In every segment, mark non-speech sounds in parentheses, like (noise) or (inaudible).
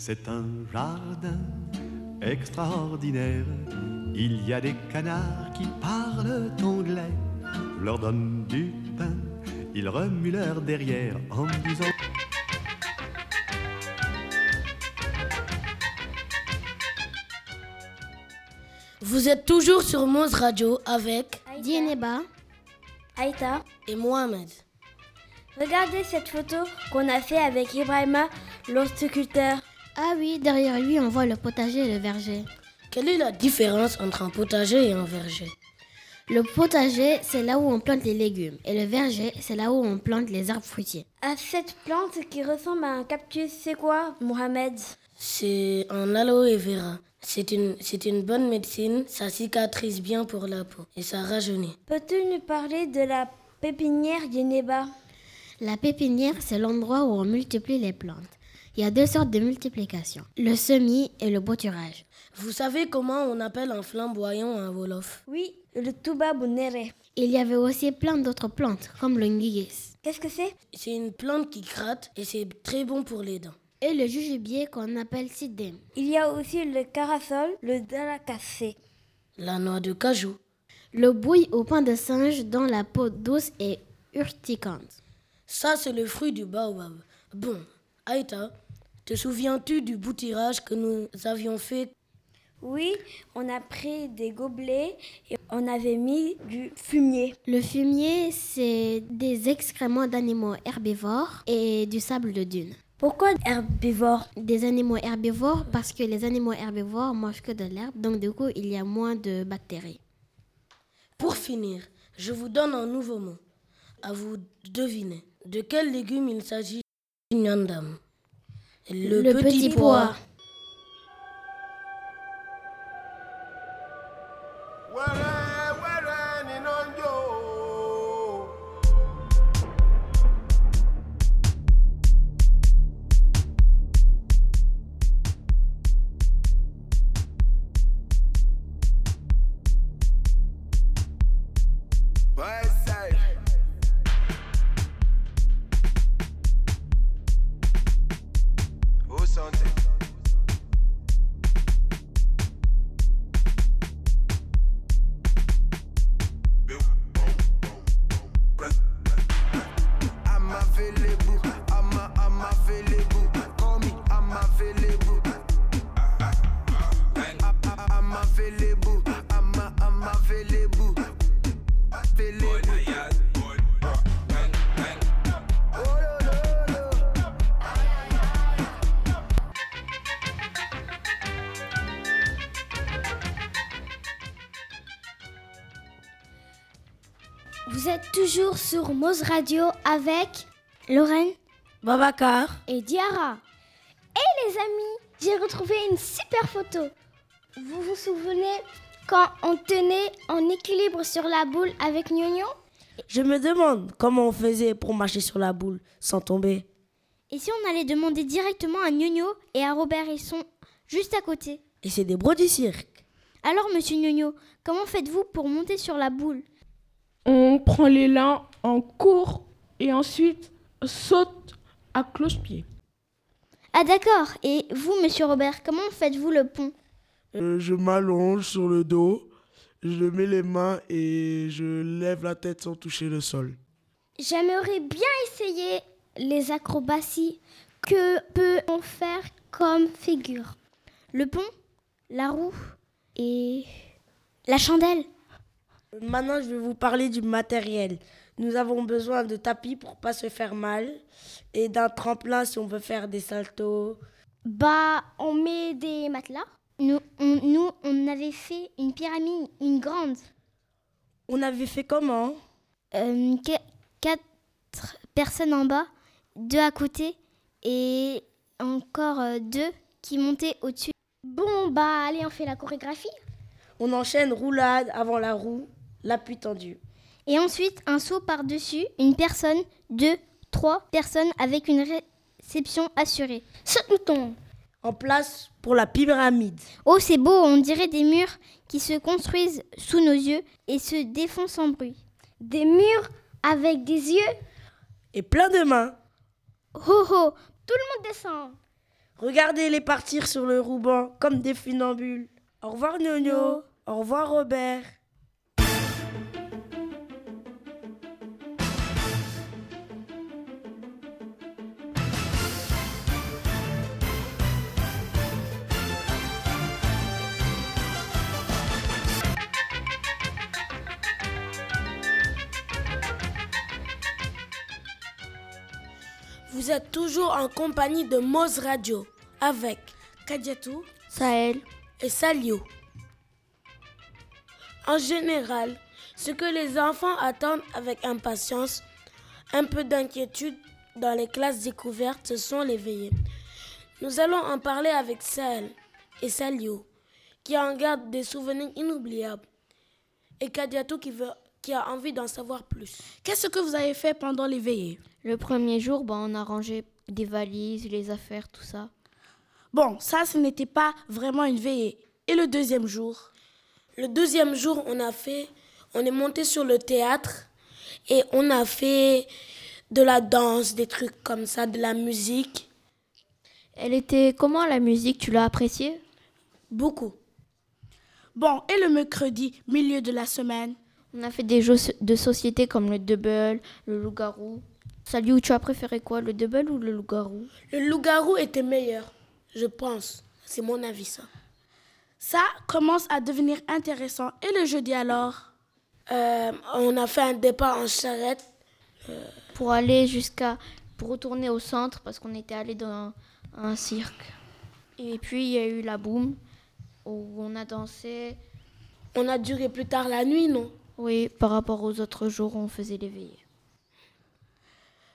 C'est un jardin extraordinaire. Il y a des canards qui parlent anglais. Je leur donne du pain, ils remuent leur derrière en disant. Vous êtes toujours sur Mose Radio avec Dieneba, Aïta, et Mohamed. regardez cette photo qu'on a fait avec Ibrahima, l'horticulteur. Ah oui, derrière lui, on voit le potager et le verger. Quelle est la différence entre un potager et un verger? Le potager, c'est là où on plante les légumes. Et le verger, c'est là où on plante les arbres fruitiers. À cette plante qui ressemble à un cactus, c'est quoi, Mohamed? C'est un aloe vera. C'est une, c'est une bonne médecine, ça cicatrise bien pour la peau et ça rajeunit. Peux-tu nous parler de la pépinière Yeneba La pépinière, c'est l'endroit où on multiplie les plantes. Il y a deux sortes de multiplication, le semis et le bouturage. Vous savez comment on appelle un flamboyant un wolof? Oui, le tuba bonere. Il y avait aussi plein d'autres plantes, comme le ngigis. Qu'est-ce que c'est? C'est une plante qui gratte et c'est très bon pour les dents. Et le jujubier qu'on appelle sidem. Il y a aussi le carasol, le dalacacé. La noix de cajou. Le bouille au pain de singe dont la peau douce et urticante. Ça, c'est le fruit du baobab. Bon, Aïta, te souviens-tu du boutirage que nous avions fait? Oui, on a pris des gobelets et on avait mis du fumier. Le fumier, c'est des excréments d'animaux herbivores et du sable de dune. Pourquoi herbivore Des animaux herbivores parce que les animaux herbivores mangent que de l'herbe, donc du coup, il y a moins de bactéries. Pour finir, je vous donne un nouveau mot. À vous deviner. De quel légume il s'agit Nyandam. Le, Le petit. Wẹ́rẹ́ toujours sur Mose Radio avec Lorraine Babacar. et Diara. Et les amis, j'ai retrouvé une super photo. Vous vous souvenez quand on tenait en équilibre sur la boule avec Gnogno Je me demande comment on faisait pour marcher sur la boule sans tomber. Et si on allait demander directement à Gnogno et à Robert, ils sont juste à côté. Et c'est des bros du cirque. Alors, monsieur Gnogno, comment faites-vous pour monter sur la boule? On prend l'élan en court et ensuite saute à cloche-pied. Ah d'accord. Et vous, monsieur Robert, comment faites-vous le pont? Euh, je m'allonge sur le dos, je mets les mains et je lève la tête sans toucher le sol. J'aimerais bien essayer les acrobaties. Que peut-on faire comme figure? Le pont, la roue et la chandelle. Maintenant, je vais vous parler du matériel. Nous avons besoin de tapis pour pas se faire mal et d'un tremplin si on veut faire des saltos. Bah, on met des matelas. Nous, on, nous, on avait fait une pyramide, une grande. On avait fait comment? Euh, qu- quatre personnes en bas, deux à côté et encore euh, deux qui montaient au-dessus. Bon, bah, allez, on fait la chorégraphie. On enchaîne roulade avant la roue, l'appui tendu. Et ensuite, un saut par-dessus, une personne, deux, trois personnes avec une réception assurée. Saute-mouton En place pour la pyramide. Oh, c'est beau, on dirait des murs qui se construisent sous nos yeux et se défont sans bruit. Des murs avec des yeux Et plein de mains. Ho ho Tout le monde descend Regardez-les partir sur le ruban comme des funambules. Au revoir Nono. Au revoir Robert. Vous êtes toujours en compagnie de Moz Radio avec Kadiatou Sahel. et Salio. En général, ce que les enfants attendent avec impatience, un peu d'inquiétude dans les classes découvertes, ce sont les veillées. Nous allons en parler avec Sahel et Salio, qui en gardent des souvenirs inoubliables, et Kadiatou qui, veut, qui a envie d'en savoir plus. Qu'est-ce que vous avez fait pendant les veillées Le premier jour, bah, on a rangé des valises, les affaires, tout ça. Bon, ça, ce n'était pas vraiment une veillée. Et le deuxième jour? Le deuxième jour, on a fait, on est monté sur le théâtre et on a fait de la danse, des trucs comme ça, de la musique, Elle était comment la musique? Tu l'as appréciée? Beaucoup. Bon, et le mercredi, milieu de la semaine On a fait des jeux de société comme le double, le loup-garou. Salut, tu as préféré quoi, le double ou le loup-garou? Le loup-garou était meilleur, je pense. C'est mon avis, ça. Ça commence à devenir intéressant. Et le jeudi alors? Euh, On a fait un départ en charrette. Pour aller jusqu'à. pour retourner au centre parce qu'on était allé dans un, un cirque. Et puis il y a eu la boum où on a dansé. On a duré plus tard la nuit, non? Oui, par rapport aux autres jours, on faisait les veillées.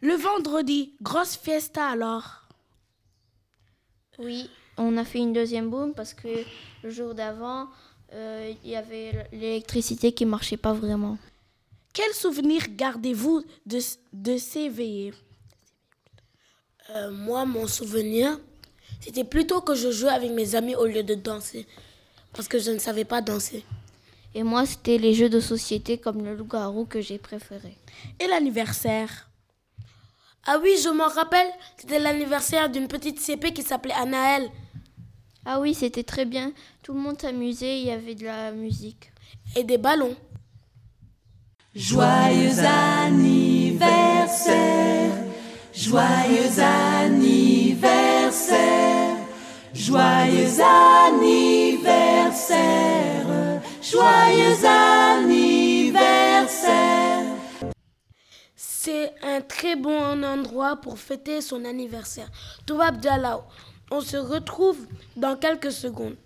Le vendredi, grosse fiesta alors. Oui, on a fait une deuxième boum parce que le jour d'avant, euh, il y avait l'électricité qui marchait pas vraiment. Quel souvenir gardez-vous de, de ces veillées? Euh, Moi, mon souvenir, c'était plutôt que je jouais avec mes amis au lieu de danser. Parce que je ne savais pas danser. Et moi, c'était les jeux de société comme le loup-garou que j'ai préféré. Et l'anniversaire? Ah oui, je m'en rappelle, c'était l'anniversaire d'une petite CP qui s'appelait Anaël. Ah oui, c'était très bien. Tout le monde s'amusait, il y avait de la musique. Et des ballons. Joyeux anniversaire, joyeux anniversaire, joyeux anniversaire, joyeux anniversaire. C'est un très bon endroit pour fêter son anniversaire. Toubab Diallo, on se retrouve dans quelques secondes.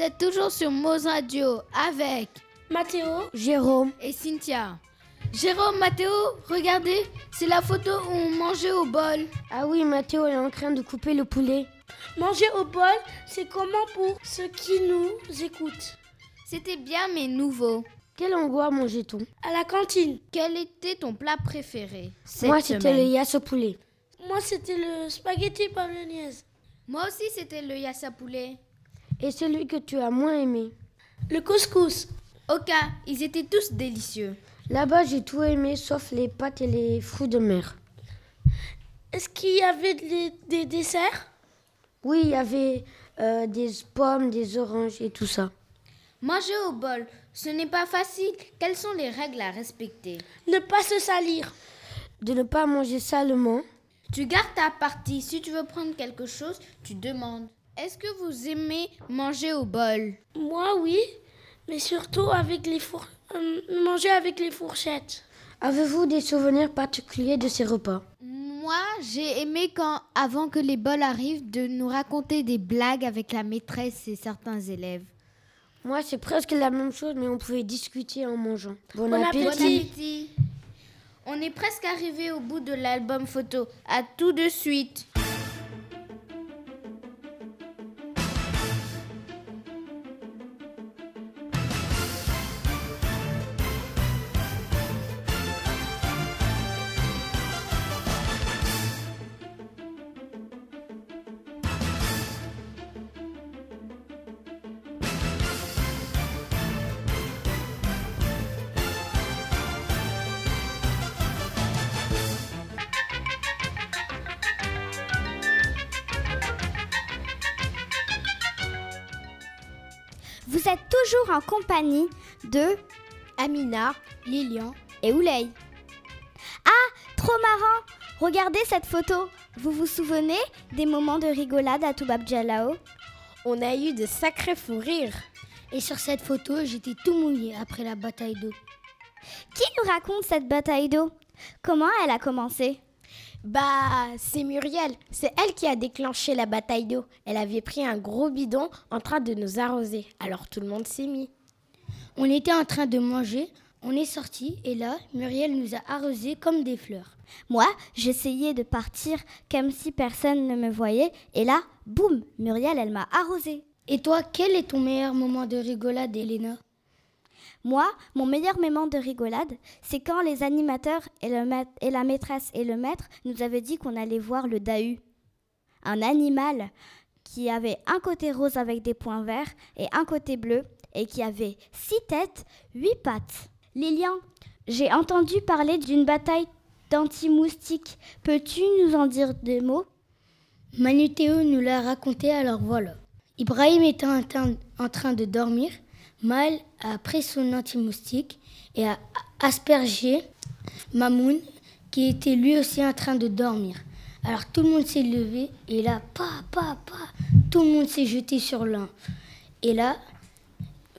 Vous êtes toujours sur Moz Radio avec Mathéo, Jérôme, et Cynthia. Jérôme, Mathéo, regardez, c'est la photo où on mangeait au bol. ah oui, Mathéo est en train de couper le poulet. manger au bol, c'est comment pour ceux qui nous écoutent? C'était bien mais nouveau. Quel endroit mangeait-on? À la cantine. Quel était ton plat préféré cette Moi, c'était le semaine? yasso poulet. Moi, c'était le spaghetti bolognaise. Moi aussi, c'était le yassa poulet. Et celui que tu as moins aimé Le couscous. Oka, ils étaient tous délicieux. Là-bas, j'ai tout aimé sauf les pâtes et les fruits de mer. Est-ce qu'il y avait des, des desserts? Oui, il y avait euh, des pommes, des oranges et tout ça. Manger au bol, ce n'est pas facile. Quelles sont les règles à respecter? Ne pas se salir. De ne pas manger salement. Tu gardes ta partie. Si tu veux prendre quelque chose, tu demandes. Est-ce que vous aimez manger au bol? Moi, oui. Mais surtout avec les four... euh, manger avec les fourchettes. Avez-vous des souvenirs particuliers de ces repas? Moi, j'ai aimé quand, avant que les bols arrivent, de nous raconter des blagues avec la maîtresse et certains élèves. Moi, c'est presque la même chose, mais on pouvait discuter en mangeant. Bon, Bon appétit. appétit. On est presque arrivé au bout de l'album photo. À tout de suite. Êtes toujours en compagnie de Amina, Lilian et Ouley. Ah, trop marrant Regardez cette photo. Vous vous souvenez des moments de rigolade à Toubab Jalao On a eu de sacrés fous rires. Et sur cette photo, j'étais tout mouillé après la bataille d'eau. Qui nous raconte cette bataille d'eau? Comment elle a commencé? Bah, c'est Muriel. C'est elle qui a déclenché la bataille d'eau. Elle avait pris un gros bidon en train de nous arroser. Alors tout le monde s'est mis. On était en train de manger, on est sorti et là, Muriel nous a arrosés comme des fleurs. Moi, j'essayais de partir comme si personne ne me voyait et là, boum, Muriel, elle m'a arrosée. Et toi, quel est ton meilleur moment de rigolade, Elena? Moi, mon meilleur moment de rigolade, c'est quand les animateurs et, la maîtresse et le maître nous avaient dit qu'on allait voir le dahu. Un animal qui avait un côté rose avec des points verts et un côté bleu et qui avait six têtes, huit pattes. Lilian, j'ai entendu parler d'une bataille d'anti-moustiques. Peux-tu nous en dire des mots? Manu Théo nous l'a raconté, alors voilà. Ibrahim était en train de dormir. Mal a pris son anti-moustique et a aspergé Mamoun, qui était lui aussi en train de dormir. Alors tout le monde s'est levé et là, pa, pa, pa, tout le monde s'est jeté sur l'un. Et là,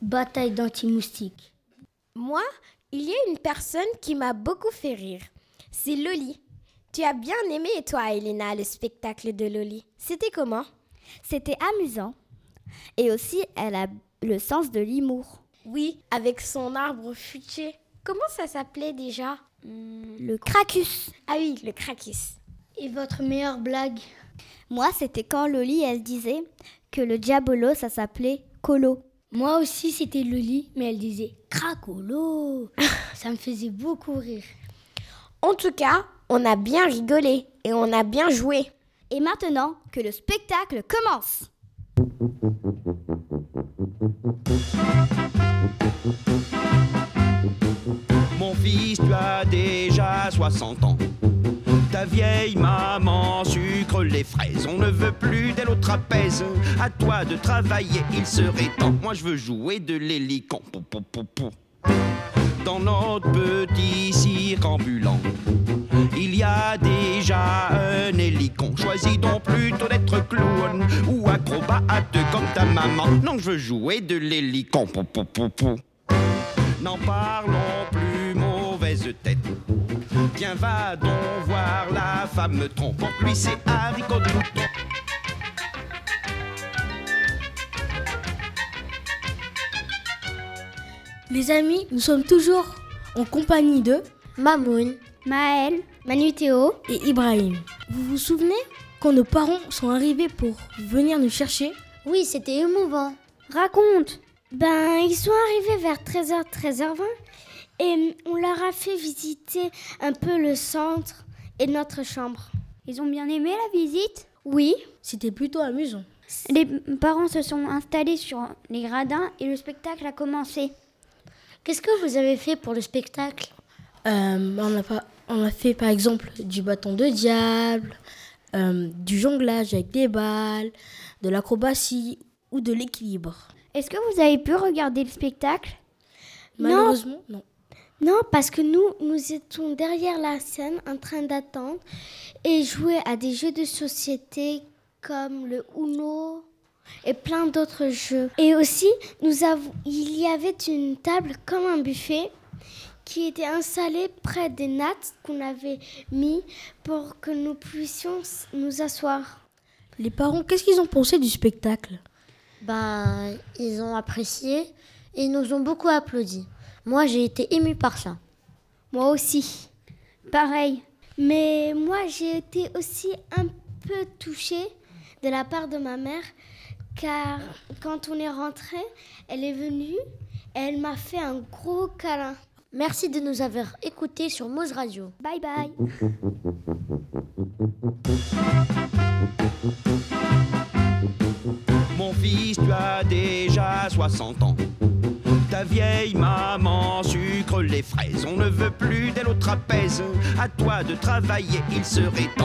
bataille d'anti-moustiques. Moi, il y a une personne qui m'a beaucoup fait rire. C'est Loli. Tu as bien aimé, toi, Elena, le spectacle de Loli. C'était comment? C'était amusant. Et aussi, elle a le sens de l'humour. Oui, avec son arbre futé. Comment ça s'appelait déjà? Le cracus. Ah oui, le cracus. Et votre meilleure blague? Moi, c'était quand Loli, elle disait que le diabolo, ça s'appelait colo. Moi aussi, c'était Loli, mais elle disait cracolo. (laughs) ça me faisait beaucoup rire. En tout cas, on a bien rigolé et on a bien joué. Et maintenant que le spectacle commence. Mon fils, tu as déjà 60 ans. Ta vieille maman sucre les fraises. On ne veut plus d'elle au trapèze. À toi de travailler, il serait temps. Moi, je veux jouer de pou. Dans notre petit cirque ambulant, y a déjà un hélicon. Choisis donc plutôt d'être clown ou acrobate comme ta maman. Non, je veux jouer de l'hélicon. N'en parlons plus, mauvaise tête. Tiens, va donc voir la femme trompante. Lui, c'est haricot de mouton. Les amis, nous sommes toujours en compagnie de Mamoun, Maël, Manu Théo. et Ibrahim. Vous vous souvenez quand nos parents sont arrivés pour venir nous chercher? Oui, c'était émouvant. Raconte. Ben, ils sont arrivés vers 13h, 13h20 et on leur a fait visiter un peu le centre et notre chambre. Ils ont bien aimé la visite? Oui. C'était plutôt amusant. Les parents se sont installés sur les gradins et le spectacle a commencé. Qu'est-ce que vous avez fait pour le spectacle? Euh, on, a pas, on a fait par exemple du bâton de diable, euh, du jonglage avec des balles, de l'acrobatie ou de l'équilibre. Est-ce que vous avez pu regarder le spectacle? Malheureusement, non. Non, parce que nous, nous étions derrière la scène en train d'attendre et jouer à des jeux de société comme le Uno et plein d'autres jeux. Et aussi, nous avons, il y avait une table comme un buffet qui était installée près des nattes qu'on avait mis pour que nous puissions nous asseoir. Les parents, qu'est-ce qu'ils ont pensé du spectacle? Ben, ils ont apprécié et ils nous ont beaucoup applaudi. Moi, j'ai été émue par ça. Moi aussi. Pareil. Mais moi, j'ai été aussi un peu touchée de la part de ma mère, car quand on est rentré, elle est venue et elle m'a fait un gros câlin. Merci de nous avoir écoutés sur Mose Radio. Bye bye. Mon fils, tu as déjà 60 ans. Ta vieille maman sucre les fraises. On ne veut plus d'elle au trapèze. À toi de travailler, il serait temps.